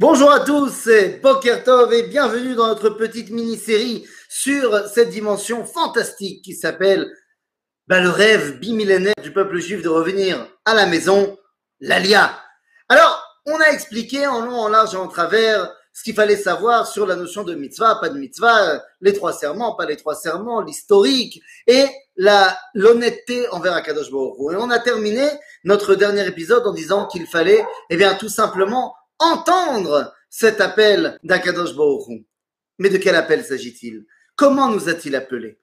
Bonjour à tous, c'est Bokertov et bienvenue dans notre petite mini-série sur cette dimension fantastique qui s'appelle bah, le rêve bimillénaire du peuple juif de revenir à la maison, l'Alia. Alors, on a expliqué en long, en large et en travers ce qu'il fallait savoir sur la notion de mitzvah, pas de mitzvah, les trois serments, pas les trois serments, l'historique et l'honnêteté envers Akadosh Baruch. Et on a terminé notre dernier épisode en disant qu'il fallait, eh bien, tout simplement entendre cet appel d'Akadosh Baruch. Mais de quel appel s'agit-il? Comment nous a-t-il appelés?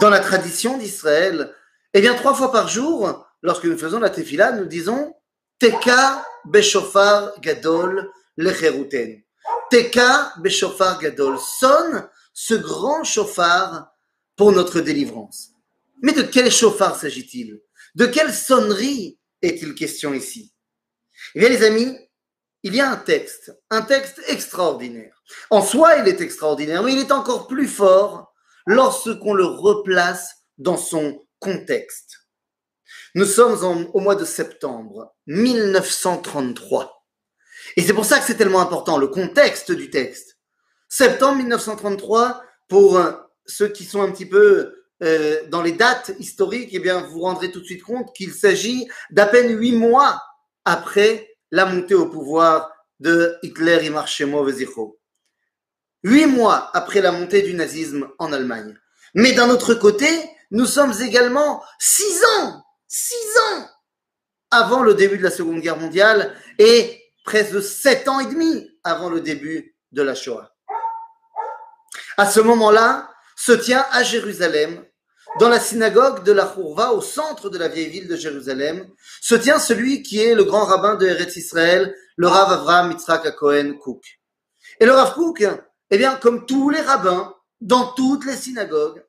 Dans la tradition d'Israël, eh bien, trois fois par jour, lorsque nous faisons la tefila, nous disons Teka beshofar gadol lecheruten. Teka beshofar gadol. Sonne ce grand chauffard pour notre délivrance. Mais de quel chauffard s'agit-il? De quelle sonnerie est-il question ici? Eh bien, les amis, il y a un texte, un texte extraordinaire. En soi, il est extraordinaire, mais il est encore plus fort lorsqu'on le replace dans son contexte. Nous sommes au mois de septembre 1933. Et c'est pour ça que c'est tellement important, le contexte du texte. Septembre 1933, pour ceux qui sont un petit peu euh, dans les dates historiques, eh bien, vous vous rendrez tout de suite compte qu'il s'agit d'à peine huit mois après la montée au pouvoir de Hitler et Marchemo Vezicho. Huit mois après la montée du nazisme en Allemagne. Mais d'un autre côté, nous sommes également six ans, six ans avant le début de la Seconde Guerre mondiale et presque sept ans et demi avant le début de la Shoah. À ce moment-là, se tient à Jérusalem dans la synagogue de la Khourva, au centre de la vieille ville de Jérusalem, se tient celui qui est le grand rabbin de Eretz Israël, le Rav Avraham Yitzhak Cohen Cook. Et le Rav Cook, eh bien, comme tous les rabbins, dans toutes les synagogues,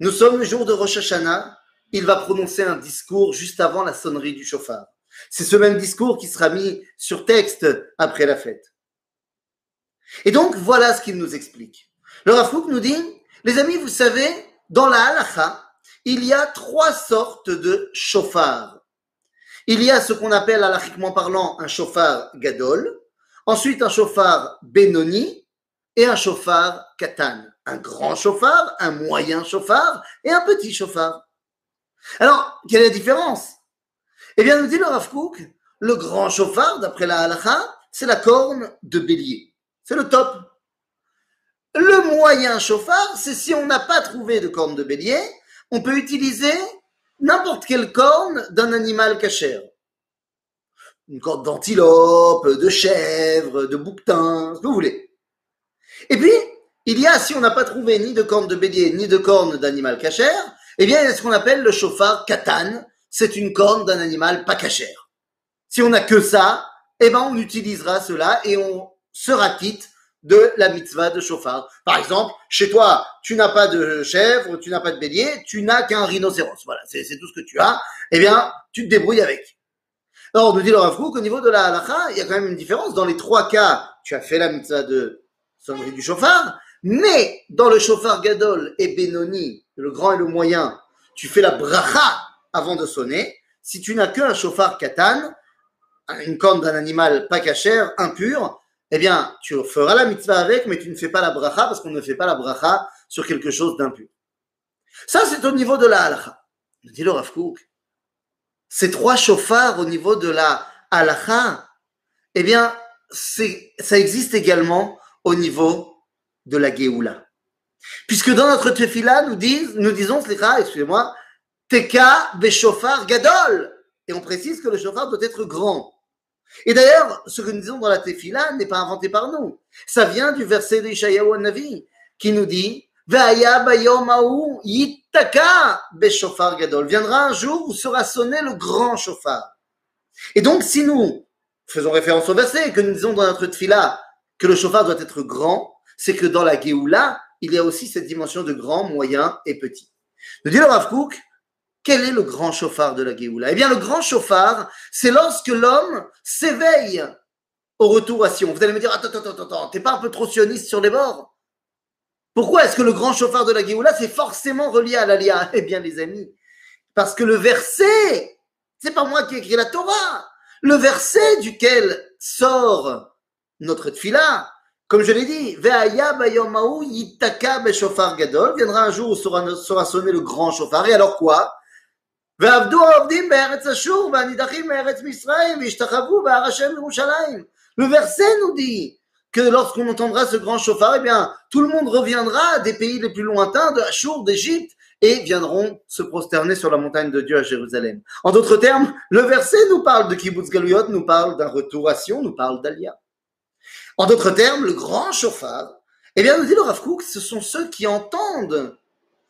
nous sommes le jour de Rosh Hashanah, il va prononcer un discours juste avant la sonnerie du chauffard. C'est ce même discours qui sera mis sur texte après la fête. Et donc, voilà ce qu'il nous explique. Le Rav Cook nous dit, les amis, vous savez, dans la halacha, il y a trois sortes de chauffards. Il y a ce qu'on appelle halachiquement parlant un chauffard gadol, ensuite un chauffard benoni et un chauffard katan. Un grand chauffard, un moyen chauffard et un petit chauffard. Alors, quelle est la différence? Eh bien, nous dit le Rav le grand chauffard, d'après la halacha, c'est la corne de bélier. C'est le top. Le moyen chauffard, c'est si on n'a pas trouvé de corne de bélier, on peut utiliser n'importe quelle corne d'un animal cachère. Une corne d'antilope, de chèvre, de bouquetin, ce que vous voulez. Et puis, il y a, si on n'a pas trouvé ni de corne de bélier, ni de corne d'animal cachère, eh bien, il y a ce qu'on appelle le chauffard katane. C'est une corne d'un animal pas cachère. Si on n'a que ça, eh ben, on utilisera cela et on sera quitte de la mitzvah de chauffard. Par exemple, chez toi, tu n'as pas de chèvre, tu n'as pas de bélier, tu n'as qu'un rhinocéros. Voilà, c'est tout ce que tu as. Eh bien, tu te débrouilles avec. Alors, on nous dit Rav qu'au niveau de la halakha, il y a quand même une différence. Dans les trois cas, tu as fait la mitzvah de sonnerie du chauffard, mais dans le chauffard gadol et Benoni, le grand et le moyen, tu fais la bracha avant de sonner. Si tu n'as qu'un chauffard katan, une corne d'un animal pas cachère, impur, eh bien, tu feras la mitzvah avec, mais tu ne fais pas la bracha parce qu'on ne fait pas la bracha sur quelque chose d'impur. Ça, c'est au niveau de la halacha. Dit le Rav Ces trois chauffards au niveau de la halacha, eh bien, ça existe également au niveau de la Géoula. Puisque dans notre tefila, nous, disons, nous disons, excusez-moi, Teka beshofar gadol. Et on précise que le chauffard doit être grand. Et d'ailleurs, ce que nous disons dans la Tefila n'est pas inventé par nous. Ça vient du verset d'Ishayahu Navi qui nous dit Viendra un jour où sera sonné le grand chauffard. Et donc, si nous faisons référence au verset et que nous disons dans notre tefila que le chauffard doit être grand, c'est que dans la Géoula, il y a aussi cette dimension de grand, moyen et petit. Nous dit le Rav Kook, quel est le grand chauffard de la Géoula? Eh bien, le grand chauffard, c'est lorsque l'homme s'éveille au retour à Sion. Vous allez me dire, attends, attends, attends, attends, t'es pas un peu trop sioniste sur les bords? Pourquoi est-ce que le grand chauffard de la Géoula, c'est forcément relié à l'Alia? Eh bien, les amis, parce que le verset, c'est pas moi qui ai écrit la Torah, le verset duquel sort notre tfila, comme je l'ai dit, Ve'aya bayomahu yitaka beshofar gadol, viendra un jour où sera, sera le grand chauffard. Et alors quoi? ועבדו העובדים בארץ אשור והנידחים מארץ מצרים והשתחוו בהר השם ירושלים. Le verset nous dit que lorsqu'on entendra ce grand chauffard, eh bien, tout le monde reviendra des pays les plus lointains, de Achour, d'Égypte, et viendront se prosterner sur la montagne de Dieu à Jérusalem. En d'autres termes, le verset nous parle de Kibbutz Galuyot, nous parle d'un retour à Sion, nous parle d'Alia. En d'autres termes, le grand chauffard, eh bien, nous dit le Rav Kook, ce sont ceux qui entendent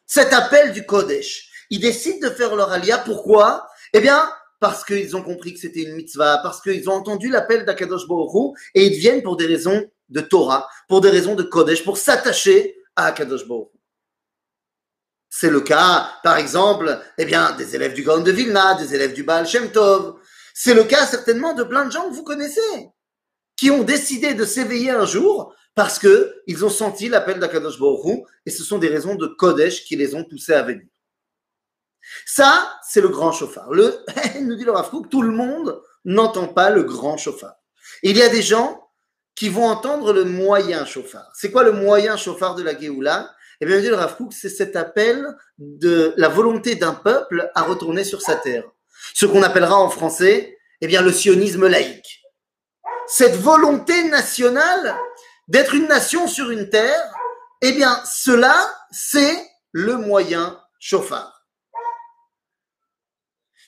cet appel du Kodesh. ils décident de faire leur Alia. Pourquoi? Eh bien, parce qu'ils ont compris que c'était une mitzvah, parce qu'ils ont entendu l'appel d'Akadosh Baruch et ils viennent pour des raisons de Torah, pour des raisons de Kodesh, pour s'attacher à Akadosh Baruch C'est le cas, par exemple, eh bien, des élèves du Gaon de Vilna, des élèves du Baal Shem Tov. C'est le cas certainement de plein de gens que vous connaissez, qui ont décidé de s'éveiller un jour parce que ils ont senti l'appel d'Akadosh Baruch et ce sont des raisons de Kodesh qui les ont poussés à venir. Ça, c'est le grand chauffard. Le, nous dit le Rav tout le monde n'entend pas le grand chauffard. Il y a des gens qui vont entendre le moyen chauffard. C'est quoi le moyen chauffard de la Géoula? Eh bien, nous dit le Rav c'est cet appel de la volonté d'un peuple à retourner sur sa terre. Ce qu'on appellera en français, eh bien, le sionisme laïque. Cette volonté nationale d'être une nation sur une terre, eh bien, cela, c'est le moyen chauffard.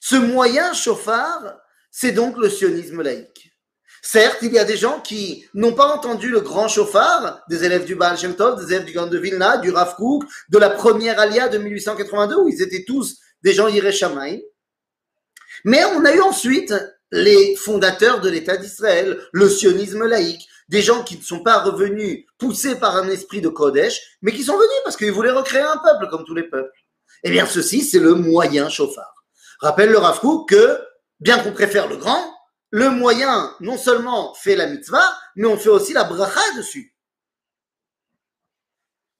Ce moyen chauffard, c'est donc le sionisme laïque. Certes, il y a des gens qui n'ont pas entendu le grand chauffard, des élèves du Baal Shem Tov, des élèves du Grand de Vilna, du Rav Kook, de la première alia de 1882, où ils étaient tous des gens Shamaï. Mais on a eu ensuite les fondateurs de l'État d'Israël, le sionisme laïque, des gens qui ne sont pas revenus poussés par un esprit de Kodesh, mais qui sont venus parce qu'ils voulaient recréer un peuple comme tous les peuples. Eh bien, ceci, c'est le moyen chauffard. Rappelle le Rav que, bien qu'on préfère le grand, le moyen non seulement fait la mitzvah, mais on fait aussi la bracha dessus.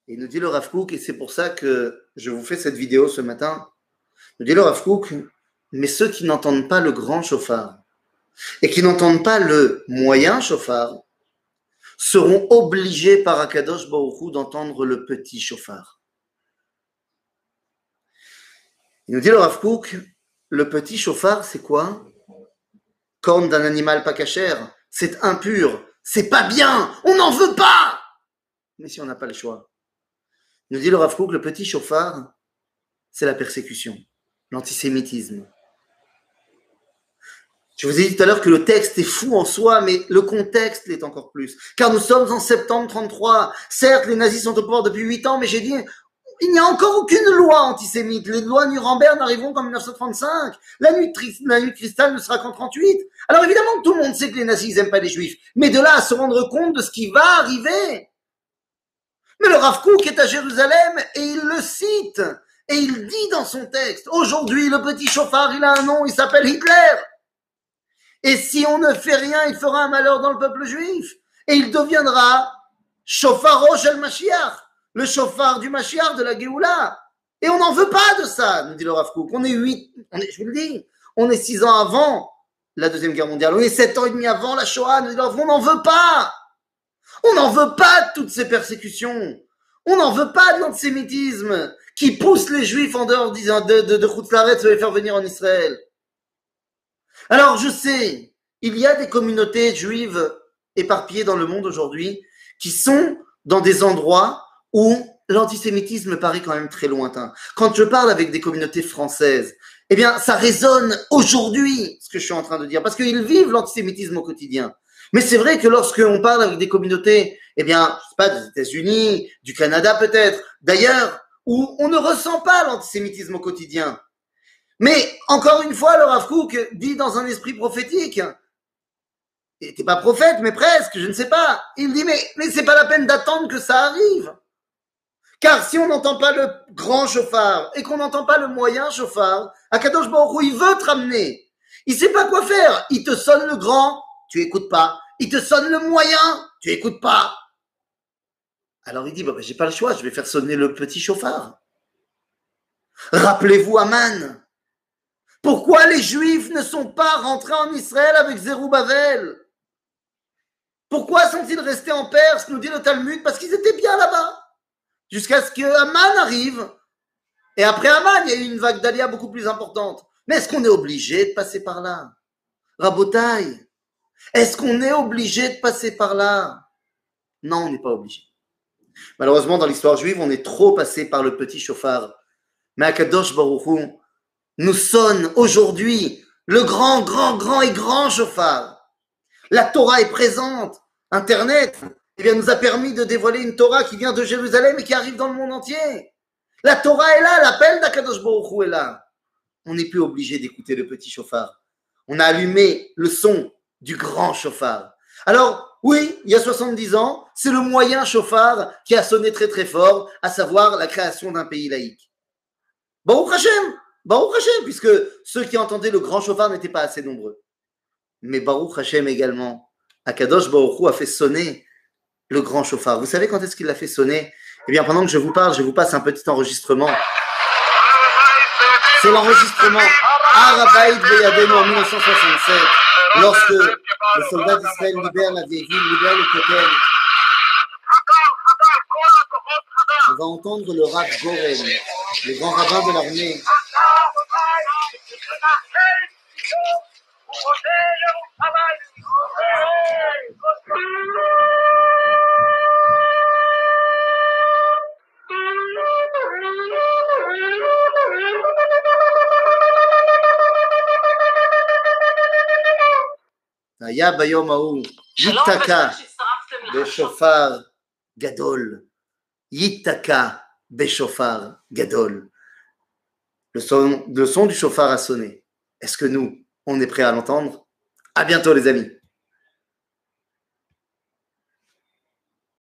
il nous dit le Rav et c'est pour ça que je vous fais cette vidéo ce matin, nous dit le Rav mais ceux qui n'entendent pas le grand chauffard et qui n'entendent pas le moyen chauffard seront obligés par Akadosh Baruch d'entendre le petit chauffard. Il nous dit le Rav le petit chauffard, c'est quoi? Corne d'un animal pas cachère. C'est impur. C'est pas bien. On n'en veut pas. Mais si on n'a pas le choix. Nous dit le Rav le petit chauffard, c'est la persécution, l'antisémitisme. Je vous ai dit tout à l'heure que le texte est fou en soi, mais le contexte l'est encore plus. Car nous sommes en septembre 33. Certes, les nazis sont au pouvoir depuis huit ans, mais j'ai dit, il n'y a encore aucune loi antisémite. Les lois Nuremberg n'arriveront qu'en 1935. La nuit, de, la nuit cristal ne sera qu'en 38. Alors évidemment tout le monde sait que les nazis n'aiment pas les juifs. Mais de là à se rendre compte de ce qui va arriver. Mais le Rav Kook est à Jérusalem et il le cite. Et il dit dans son texte, aujourd'hui le petit chauffard, il a un nom, il s'appelle Hitler. Et si on ne fait rien, il fera un malheur dans le peuple juif. Et il deviendra chauffard el Mashiach le chauffard du Mashiach, de la Géoula. Et on n'en veut pas de ça, nous dit le Rav On est huit, on est, je vous le dis, on est six ans avant la Deuxième Guerre mondiale. On est sept ans et demi avant la Shoah. Nous dit on n'en veut pas. On n'en veut pas de toutes ces persécutions. On n'en veut pas de l'antisémitisme qui pousse les juifs en dehors de, de, de, les faire venir en Israël. Alors, je sais, il y a des communautés juives éparpillées dans le monde aujourd'hui qui sont dans des endroits où l'antisémitisme paraît quand même très lointain. Quand je parle avec des communautés françaises, eh bien, ça résonne aujourd'hui, ce que je suis en train de dire, parce qu'ils vivent l'antisémitisme au quotidien. Mais c'est vrai que lorsqu'on parle avec des communautés, eh bien, je sais pas, des États-Unis, du Canada peut-être, d'ailleurs, où on ne ressent pas l'antisémitisme au quotidien. Mais encore une fois, le Rav dit dans un esprit prophétique, il n'était pas prophète, mais presque, je ne sais pas. Il dit, mais, mais c'est pas la peine d'attendre que ça arrive. Car si on n'entend pas le grand chauffard et qu'on n'entend pas le moyen chauffard, Akadosh Baruch il veut te ramener. Il sait pas quoi faire. Il te sonne le grand, tu écoutes pas. Il te sonne le moyen, tu écoutes pas. Alors il dit, bah, bah, j'ai pas le choix, je vais faire sonner le petit chauffard. Rappelez-vous Aman. Pourquoi les Juifs ne sont pas rentrés en Israël avec Zerubbabel? Pourquoi sont-ils restés en Perse, nous dit le Talmud Parce qu'ils étaient bien là-bas? Jusqu'à ce que Aman arrive. Et après Aman, il y a eu une vague d'Alia beaucoup plus importante. Mais est-ce qu'on est obligé de passer par là? Rabotaille, est-ce qu'on est obligé de passer par là? Non, on n'est pas obligé. Malheureusement, dans l'histoire juive, on est trop passé par le petit chauffard. Mais Akadosh Baruch nous sonne aujourd'hui le grand, grand, grand et grand chauffard. La Torah est présente. Internet eh bien, nous a permis de dévoiler une Torah qui vient de Jérusalem et qui arrive dans le monde entier. La Torah est là, l'appel d'Akadosh Baruch est là. On n'est plus obligé d'écouter le petit chauffard. On a allumé le son du grand chauffard. Alors, oui, il y a 70 ans, c'est le moyen chauffard qui a sonné très très fort, à savoir la création d'un pays laïque. Baruch Hashem, Baruch Hashem, puisque ceux qui entendaient le grand chauffard n'étaient pas assez nombreux. Mais Baruch Hashem également, Akadosh Baruch a fait sonner le grand chauffard. Vous savez quand est-ce qu'il l'a fait sonner? Eh bien, pendant que je vous parle, je vous passe un petit enregistrement. C'est l'enregistrement Arabaïd Beyadeno en 1967, lorsque les soldats d'Israël libèrent la vieille ville, libèrent le Kotel. On va entendre le Rav Goren, le grand rabbin de l'armée. היה ביום ההוא ייתקע בשופר גדול. ייתקע בשופר גדול. Le son, le son du chauffard a sonné. Est-ce que nous, on est prêt à l'entendre À bientôt les amis